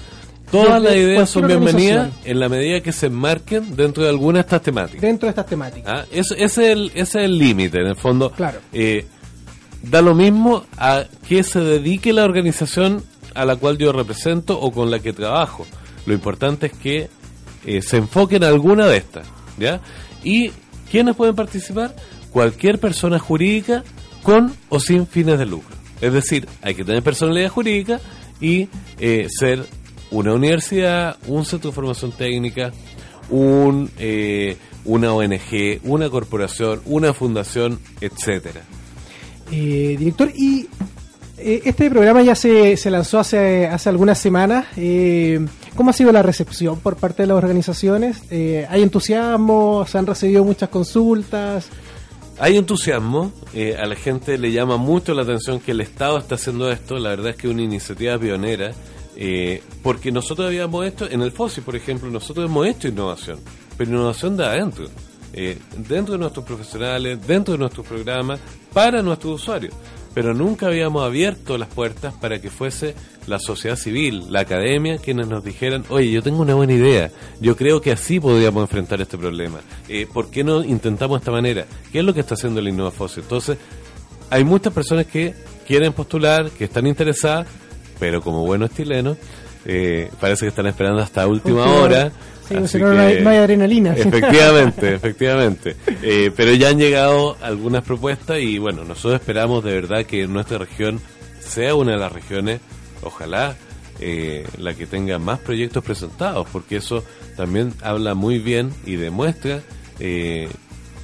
Todas las ideas son bienvenidas en la medida que se enmarquen dentro de alguna de estas temáticas. Dentro de estas temáticas. ¿Ah? ese, es el, ese es el límite, en el fondo. Claro. Eh, da lo mismo a que se dedique la organización a la cual yo represento o con la que trabajo. Lo importante es que eh, se enfoque en alguna de estas. ¿ya? ¿Y quiénes pueden participar? Cualquier persona jurídica con o sin fines de lucro. Es decir, hay que tener personalidad jurídica y eh, ser una universidad, un centro de formación técnica, un, eh, una ONG, una corporación, una fundación, etcétera. Eh, director, y eh, este programa ya se, se lanzó hace, hace algunas semanas. Eh, ¿Cómo ha sido la recepción por parte de las organizaciones? ¿Hay entusiasmo? ¿Se han recibido muchas consultas? Hay entusiasmo, eh, a la gente le llama mucho la atención que el Estado está haciendo esto, la verdad es que es una iniciativa pionera, eh, porque nosotros habíamos hecho, en el FOSI por ejemplo, nosotros hemos hecho innovación, pero innovación de adentro, eh, dentro de nuestros profesionales, dentro de nuestros programas, para nuestros usuarios. Pero nunca habíamos abierto las puertas para que fuese la sociedad civil, la academia, quienes nos dijeran, oye, yo tengo una buena idea, yo creo que así podríamos enfrentar este problema. Eh, ¿Por qué no intentamos de esta manera? ¿Qué es lo que está haciendo el InnovaFosi? Entonces, hay muchas personas que quieren postular, que están interesadas, pero como buenos chilenos, eh, parece que están esperando hasta Última hora. Sí, así hay, no hay adrenalina. Efectivamente, *laughs* efectivamente. Eh, pero ya han llegado algunas propuestas y bueno, nosotros esperamos de verdad que nuestra región sea una de las regiones, ojalá, eh, la que tenga más proyectos presentados, porque eso también habla muy bien y demuestra eh,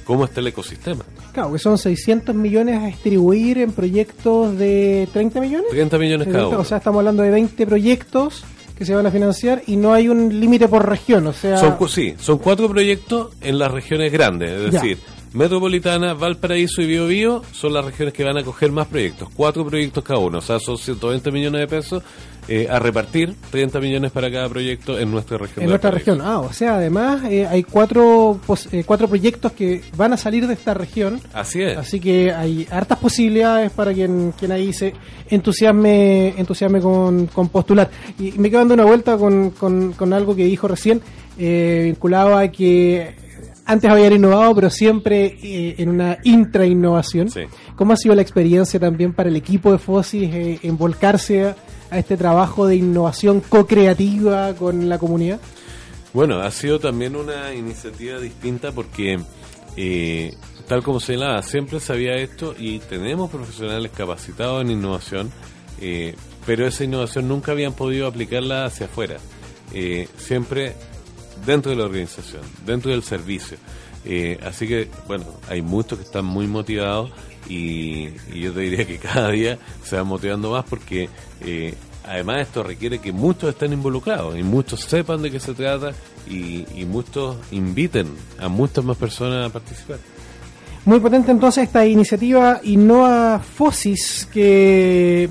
cómo está el ecosistema. Claro, que son 600 millones a distribuir en proyectos de 30 millones. 30 millones cada uno. O sea, estamos hablando de 20 proyectos que se van a financiar y no hay un límite por región. O sea, Son, sí, son cuatro proyectos en las regiones grandes, es Ya. decir, Metropolitana, Valparaíso y Biobío son las regiones que van a coger más proyectos, cuatro proyectos cada uno, o sea, son 120 millones de pesos eh, a repartir, 30 millones para cada proyecto en nuestra región. En nuestra región, ah, o sea, además eh, hay cuatro, eh, cuatro proyectos que van a salir de esta región. Así es. Así que hay hartas posibilidades para quien, quien ahí se entusiasme, entusiasme con, con postular. Y me quedo dando una vuelta con, con, con algo que dijo recién, vinculado a que antes habían innovado, pero siempre eh, en una intra-innovación. ¿Cómo ha sido la experiencia también para el equipo de FOSIS eh, en volcarse a, este trabajo de innovación co-creativa con la comunidad? Bueno, ha sido también una iniciativa distinta porque, eh, tal como se señalaba, siempre sabía esto y tenemos profesionales capacitados en innovación, pero esa innovación nunca habían podido aplicarla hacia afuera. siempre dentro de la organización, dentro del servicio. Eh, así que, bueno, hay muchos que están muy motivados y, yo te diría que cada día se van motivando más porque eh, además esto requiere que muchos estén involucrados y muchos sepan de qué se trata y, muchos inviten a muchas más personas a participar. Muy potente entonces esta iniciativa Innova Fosis que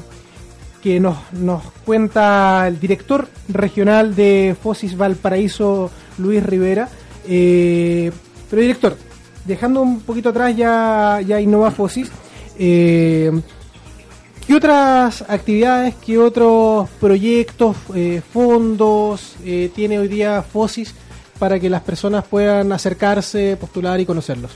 que nos, nos cuenta el director regional de Fosis Valparaíso, Luis Rivera. Eh, pero director, dejando un poquito atrás ya, ya Innova Fosis, eh, ¿qué otras actividades, qué otros proyectos, eh, fondos tiene hoy día Fosis para que las personas puedan acercarse, postular y conocerlos?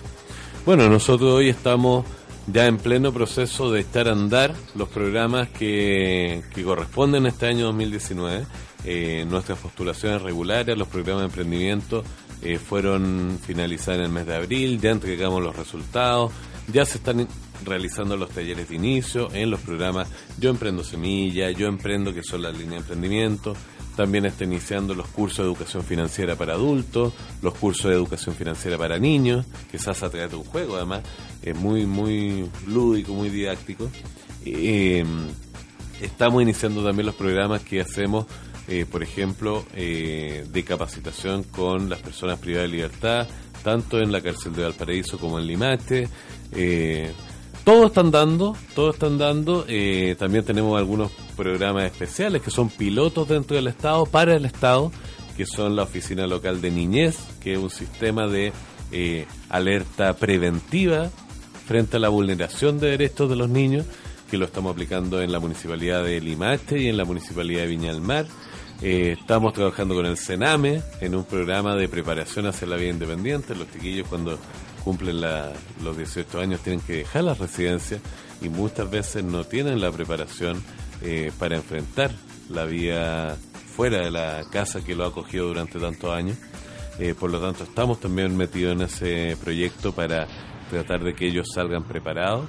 Bueno, nosotros hoy estamos ya en pleno proceso de estar a andar los programas que, que corresponden a este año 2019. Eh, nuestras postulaciones regulares, los programas de emprendimiento eh, fueron finalizadas en el mes de abril, ya entregamos los resultados, ya se están realizando los talleres de inicio en los programas Yo Emprendo Semilla, Yo Emprendo, que son las líneas de emprendimiento, también está iniciando los cursos de educación financiera para adultos, los cursos de educación financiera para niños, que se hace a través de un juego, además, es muy, muy lúdico, muy didáctico. Eh, estamos iniciando también los programas que hacemos, eh, por ejemplo, eh, de capacitación con las personas privadas de libertad, tanto en la cárcel de Valparaíso como en Limache. Todos están dando, todos están dando. Eh, también tenemos algunos programas especiales que son pilotos dentro del Estado, para el Estado, que son la Oficina Local de Niñez, que es un sistema de eh, alerta preventiva frente a la vulneración de derechos de los niños, que lo estamos aplicando en la Municipalidad de Limache y en la Municipalidad de Viña del Mar. Eh, estamos trabajando con el Sename en un programa de preparación hacia la vida independiente. Los chiquillos cuando cumplen los 18 años tienen que dejar la residencia y muchas veces no tienen la preparación eh, para enfrentar la vida fuera de la casa que lo ha acogido durante tantos años. Eh, por lo tanto, estamos también metidos en ese proyecto para tratar de que ellos salgan preparados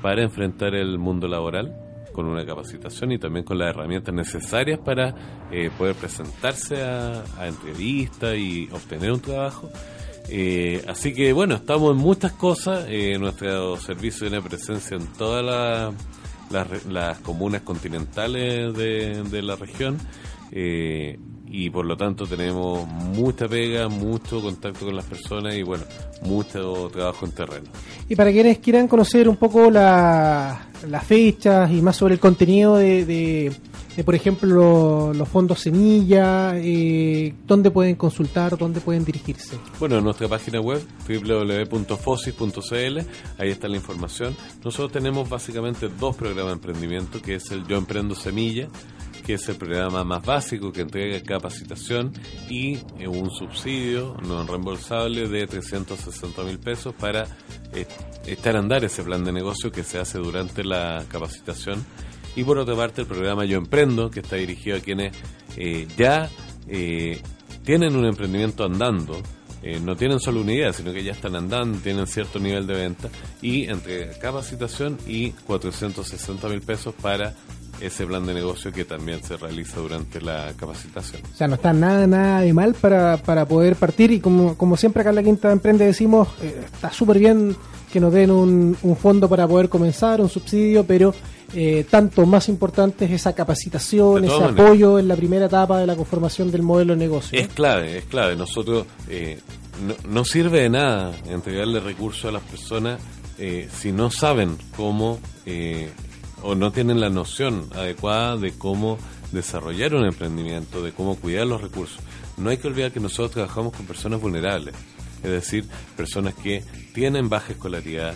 para enfrentar el mundo laboral con una capacitación y también con las herramientas necesarias para eh, poder presentarse a, a entrevistas y obtener un trabajo eh, así que bueno, estamos en muchas cosas. Eh, nuestro servicio tiene presencia en todas las comunas continentales de, la región. Eh, y por lo tanto tenemos mucha pega, mucho contacto con las personas y bueno, mucho trabajo en terreno. Y para quienes quieran conocer un poco las fechas y más sobre el contenido de eh, por ejemplo, los fondos semilla, eh, ¿dónde pueden consultar, dónde pueden dirigirse? Bueno, en nuestra página web www.fosis.cl, ahí está la información. Nosotros tenemos básicamente dos programas de emprendimiento, que es el Yo Emprendo Semilla, que es el programa más básico que entrega capacitación y eh, un subsidio no reembolsable de 360 mil pesos para echar a andar ese plan de negocio que se hace durante la capacitación y por otra parte, el programa Yo Emprendo, que está dirigido a quienes eh, ya eh, tienen un emprendimiento andando, eh, no tienen solo una sino que ya están andando, tienen cierto nivel de venta, y entre capacitación y 460 mil pesos para ese plan de negocio que también se realiza durante la capacitación. O sea, no está nada, nada de mal para, para poder partir y como, como siempre acá en la Quinta Emprende decimos, está súper bien que nos den un, un fondo para poder comenzar, un subsidio, pero eh, tanto más importante es esa capacitación, ese apoyo en la primera etapa de la conformación del modelo de negocio. Es clave, es clave. Nosotros, eh, no, sirve de nada entregarle recursos a las personas eh, si no saben cómo eh, o no tienen la noción adecuada de cómo desarrollar un emprendimiento, de cómo cuidar los recursos. No hay que olvidar que nosotros trabajamos con personas vulnerables, es decir, personas que tienen baja escolaridad,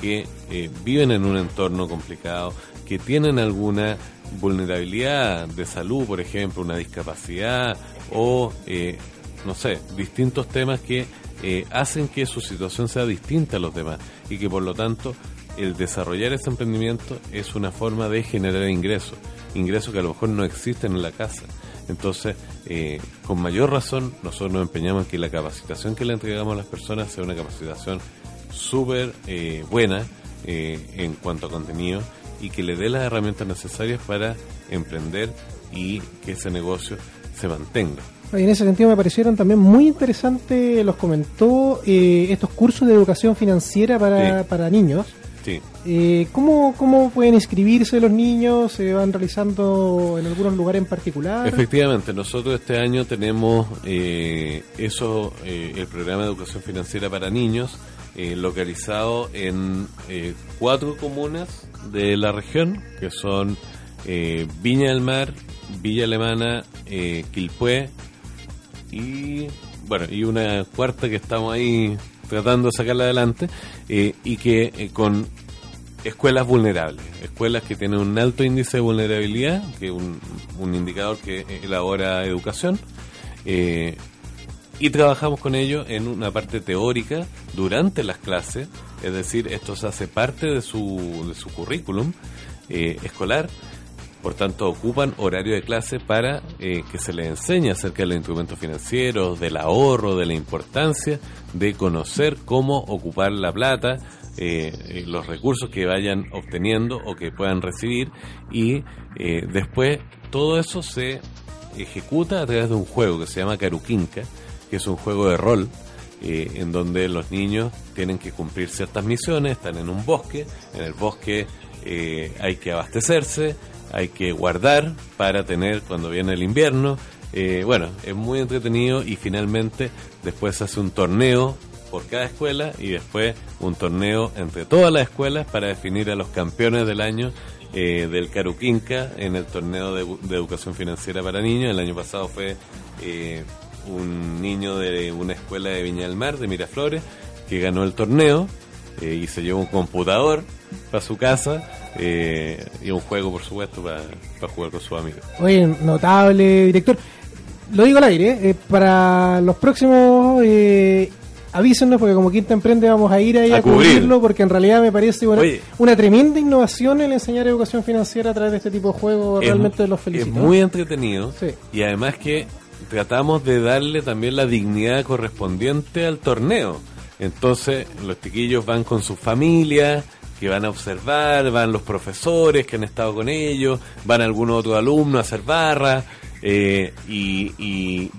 que eh, viven en un entorno complicado, que tienen alguna vulnerabilidad de salud, por ejemplo, una discapacidad o, eh, no sé, distintos temas que eh, hacen que su situación sea distinta a los demás y que por lo tanto el desarrollar ese emprendimiento es una forma de generar ingresos, ingresos que a lo mejor no existen en la casa. Entonces, eh, con mayor razón, nosotros nos empeñamos en que la capacitación que le entregamos a las personas sea una capacitación súper eh, buena eh, en cuanto a contenido y que le dé las herramientas necesarias para emprender y que ese negocio se mantenga. En ese sentido me parecieron también muy interesantes, los comentó, estos cursos de educación financiera para, para niños eh, ¿cómo, ¿Cómo pueden inscribirse los niños? ¿Se van realizando en algunos lugares en particular? Efectivamente, nosotros este año tenemos eh, eso, eh, el programa de educación financiera para niños, eh, localizado en cuatro comunas de la región, que son Viña del Mar, Villa Alemana, Quilpué y bueno y una cuarta que estamos ahí tratando de sacarla adelante y que con escuelas vulnerables, escuelas que tienen un alto índice de vulnerabilidad, que es un, indicador que elabora educación, eh, y trabajamos con ellos en una parte teórica durante las clases, es decir, esto se hace parte de su, de su currículum eh, escolar, por tanto ocupan horario de clase para eh, que se les enseñe acerca de los instrumentos financieros, del ahorro, de la importancia de conocer cómo ocupar la plata, eh, eh, los recursos que vayan obteniendo o que puedan recibir. Y después todo eso se ejecuta a través de un juego que se llama Karukinka, que es un juego de rol en donde los niños tienen que cumplir ciertas misiones, están en un bosque, en el bosque hay que abastecerse, hay que guardar para tener cuando viene el invierno. bueno, es muy entretenido y finalmente después se hace un torneo por cada escuela y después un torneo entre todas las escuelas para definir a los campeones del año eh, del Caruquinca en el torneo de, educación financiera para niños. El año pasado fue eh, un niño de una escuela de Viña del Mar, de Miraflores, que ganó el torneo eh, y se llevó un computador para su casa y un juego, por supuesto, para, para jugar con sus amigos. Oye, notable director. Lo digo al aire, para los próximos avísenos porque como Quinta Emprende vamos a ir ahí a, cubrirlo porque en realidad me parece una tremenda innovación el enseñar educación financiera a través de este tipo de juegos. realmente los felicito. Es muy entretenido y además que tratamos de darle también la dignidad correspondiente al torneo. Entonces los chiquillos van con su familia que van a observar, van los profesores que han estado con ellos, van algunos otros alumnos a hacer barra, eh, y,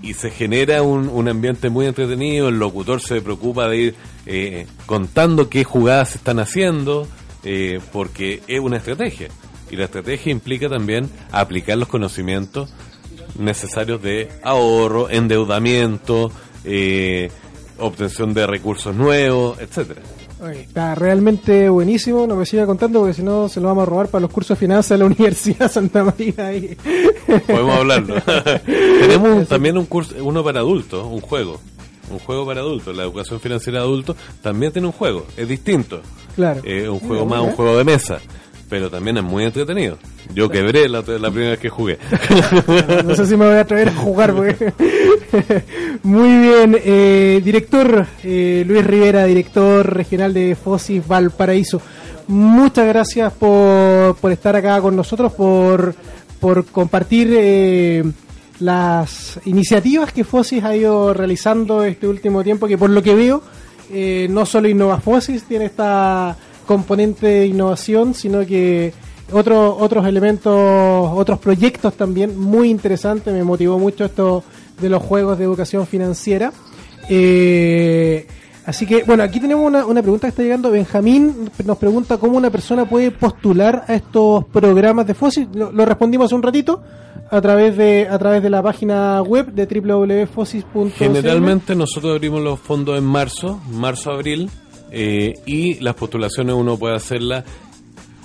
y, se genera un, un, ambiente muy entretenido, el locutor se preocupa de ir eh, contando qué jugadas se están haciendo, eh, porque es una estrategia. Y la estrategia implica también aplicar los conocimientos necesarios de ahorro, endeudamiento, obtención de recursos nuevos, etcétera está realmente buenísimo, no me siga contando porque si no se lo vamos a robar para los cursos de finanzas de la *laughs* Universidad Santa María. Podemos hablarlo. *laughs* Tenemos también un curso, uno para adultos, un juego. Un juego para adultos, la educación financiera de adultos también tiene un juego, es distinto. Claro. Es un juego más, un juego de mesa pero también es muy entretenido. Yo quebré la, la primera vez que jugué. *laughs* no, sé si me voy a atrever a jugar. *laughs* muy bien, eh, director eh, Luis Rivera, director regional de Fosis Valparaíso. Muchas gracias por, por estar acá con nosotros, por, por compartir eh, las iniciativas que Fosis ha ido realizando este último tiempo, que por lo que veo, no solo Innova Fosis tiene esta componente de innovación, sino que otros otros elementos, otros proyectos también muy interesantes. Me motivó mucho esto de los juegos de educación financiera. Eh, así que, bueno, aquí tenemos una, una, pregunta que está llegando. Benjamín nos pregunta cómo una persona puede postular a estos programas de FOSI. Lo, respondimos hace un ratito. a través de a través de la página web de www.fosis.cl. Generalmente nosotros abrimos los fondos en marzo, marzo-abril, eh, y las postulaciones uno puede hacerlas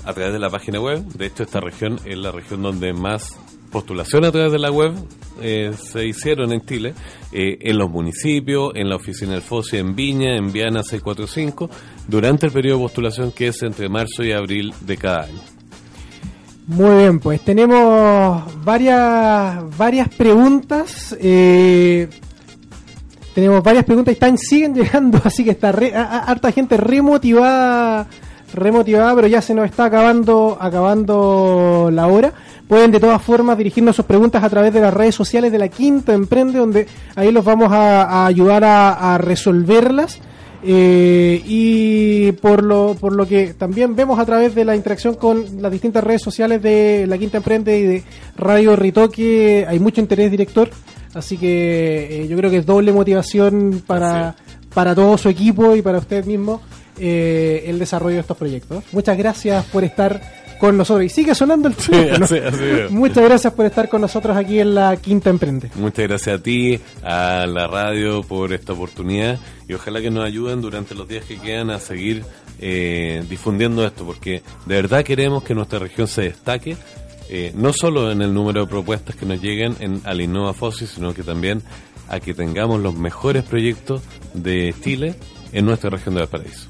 a través de la página web. De hecho, esta región es la región donde más postulaciones a través de la web eh, se hicieron en Chile, eh, en los municipios, en la oficina del FOSI en Viña, en Viana 645, durante el periodo de postulación que es entre marzo y abril de cada año. Muy bien, pues tenemos varias varias preguntas. Eh, tenemos varias preguntas y están siguen llegando, *laughs* así que está re- harta gente remotivada, remotivada, pero ya se nos está acabando acabando la hora. Pueden de todas formas dirigirnos sus preguntas a través de las redes sociales de la Quinta Emprende, donde ahí los vamos a, a ayudar a, a resolverlas. Eh, y por lo, por lo que también vemos a través de la interacción con las distintas redes sociales de La Quinta Emprende y de Radio Ritoque, hay mucho interés director, así que eh, yo creo que es doble motivación para, para todo su equipo y para usted mismo eh, el desarrollo de estos proyectos. Muchas gracias por estar con nosotros. Y sigue sonando el teléfono. así- así es. Muchas gracias por estar con nosotros aquí en La Quinta Emprende. Muchas gracias a ti, a la radio por esta oportunidad y ojalá que nos ayuden durante los días que quedan a seguir eh, difundiendo esto porque de verdad queremos que nuestra región se destaque eh, no solo en el número de propuestas que nos lleguen en, al Innova Fossi, sino que también a que tengamos los mejores proyectos de Chile en nuestra región de Valparaíso.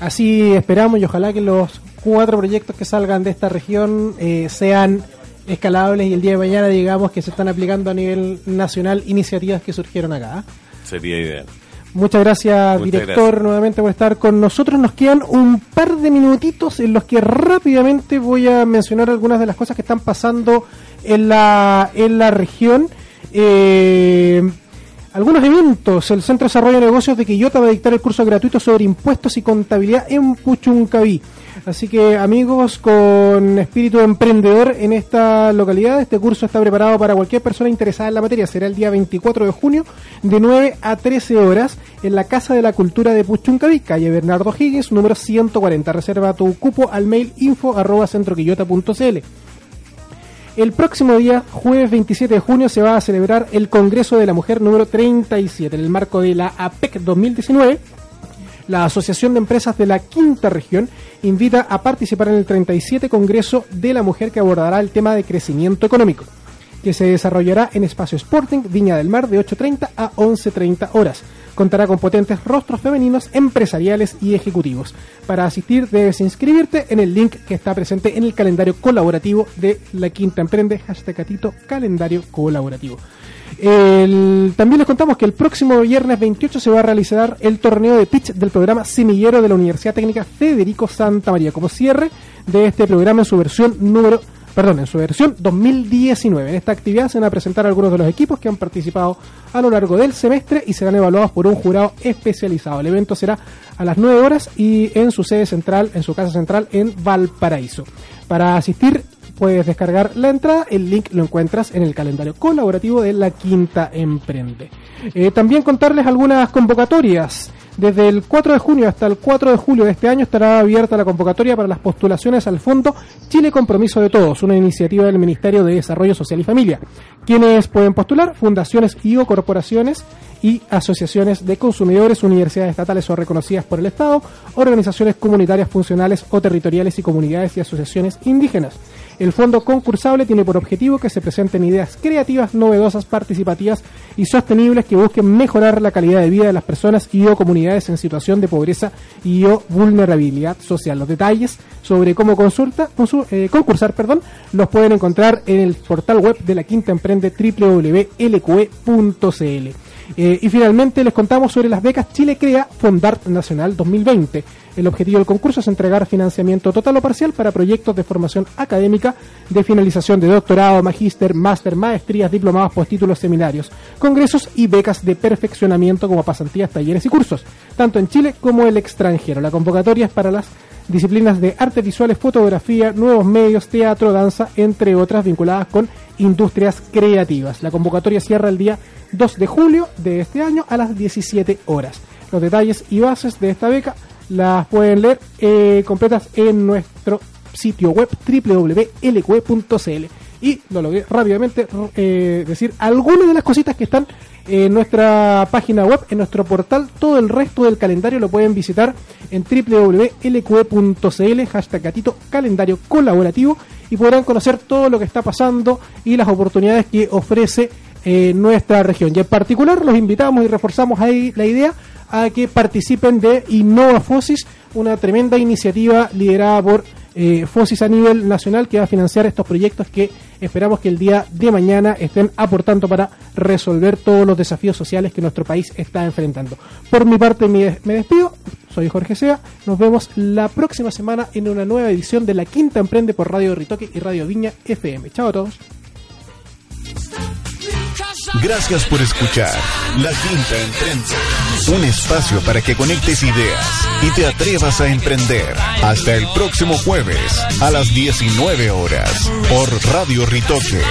Así esperamos y ojalá que los cuatro proyectos que salgan de esta región eh, sean escalables y el día de mañana digamos que se están aplicando a nivel nacional iniciativas que surgieron acá. Sería ideal. Muchas gracias, Muchas director, gracias. nuevamente por estar con nosotros. Nos quedan un par de minutitos en los que rápidamente voy a mencionar algunas de las cosas que están pasando en la, en la región. Eh, algunos eventos. El Centro de Desarrollo de Negocios de Quillota va a dictar el curso gratuito sobre impuestos y contabilidad en Puchuncaví. Así que amigos con espíritu emprendedor en esta localidad, este curso está preparado para cualquier persona interesada en la materia. Será el día 24 de junio de 9 a 13 horas en la Casa de la Cultura de Puchuncaví, calle Bernardo Higgins, número 140. Reserva tu cupo al mail info arroba centroquillota.cl. El próximo día, jueves 27 de junio, se va a celebrar el Congreso de la Mujer número 37 en el marco de la APEC 2019. La Asociación de Empresas de la Quinta Región invita a participar en el 37 Congreso de la Mujer que abordará el tema de crecimiento económico, que se desarrollará en Espacio Sporting Viña del Mar de 8.30 a 11.30 horas. Contará con potentes rostros femeninos, empresariales y ejecutivos. Para asistir debes inscribirte en el link que está presente en el calendario colaborativo de La Quinta Emprende, hashtag calendario colaborativo. También les contamos que el próximo viernes 28 se va a realizar el torneo de pitch del programa Semillero de la Universidad Técnica Federico Santa María como cierre de este programa en su versión número perdón, en su versión 2019. En esta actividad se van a presentar algunos de los equipos que han participado a lo largo del semestre y serán evaluados por un jurado especializado. El evento será a las 9 horas y en su sede central, en su casa central en Valparaíso. Para asistir puedes descargar la entrada, el link lo encuentras en el calendario colaborativo de la Quinta Emprende. Eh, también contarles algunas convocatorias. Desde el 4 de junio hasta el 4 de julio de este año estará abierta la convocatoria para las postulaciones al Fondo Chile Compromiso de Todos, una iniciativa del Ministerio de Desarrollo Social y Familia. Quienes pueden postular, fundaciones y o corporaciones y asociaciones de consumidores, universidades estatales o reconocidas por el Estado, organizaciones comunitarias funcionales o territoriales y comunidades y asociaciones indígenas. El fondo concursable tiene por objetivo que se presenten ideas creativas, novedosas, participativas y sostenibles que busquen mejorar la calidad de vida de las personas y o comunidades en situación de pobreza y o vulnerabilidad social. Los detalles sobre cómo consulta, consu- eh, concursar perdón, los pueden encontrar en el portal web de la Quinta Emprende www.lqe.cl. Eh, y finalmente les contamos sobre las becas Chile Crea Fondart Nacional 2020. El objetivo del concurso es entregar financiamiento total o parcial para proyectos de formación académica de finalización de doctorado, magíster, máster, maestrías, diplomados, postítulos, seminarios, congresos y becas de perfeccionamiento como pasantías, talleres y cursos, tanto en Chile como el extranjero. La convocatoria es para las disciplinas de artes visuales, fotografía, nuevos medios, teatro, danza, entre otras vinculadas con industrias creativas. La convocatoria cierra el día 2 de julio de este año a las 17 horas. Los detalles y bases de esta beca las pueden leer eh, completas en nuestro sitio web www.lqe.cl. y lo logré rápidamente eh, decir algunas de las cositas que están en nuestra página web, en nuestro portal. Todo el resto del calendario lo pueden visitar en www.lqe.cl, hashtag gatito calendario colaborativo y podrán conocer todo lo que está pasando y las oportunidades que ofrece eh, nuestra región. Y en particular los invitamos y reforzamos ahí la idea a que participen de Innova Fosis, una tremenda iniciativa liderada por eh, Fosis a nivel nacional que va a financiar estos proyectos que esperamos que el día de mañana estén aportando para resolver todos los desafíos sociales que nuestro país está enfrentando. Por mi parte me, despido, soy Jorge Sea, nos vemos la próxima semana en una nueva edición de La Quinta Emprende por Radio Ritoque y Radio Viña FM. Chao a todos. Gracias por escuchar La Quinta Emprende, un espacio para que conectes ideas y te atrevas a emprender. Hasta el próximo jueves a las 19 horas por Radio Ritoque.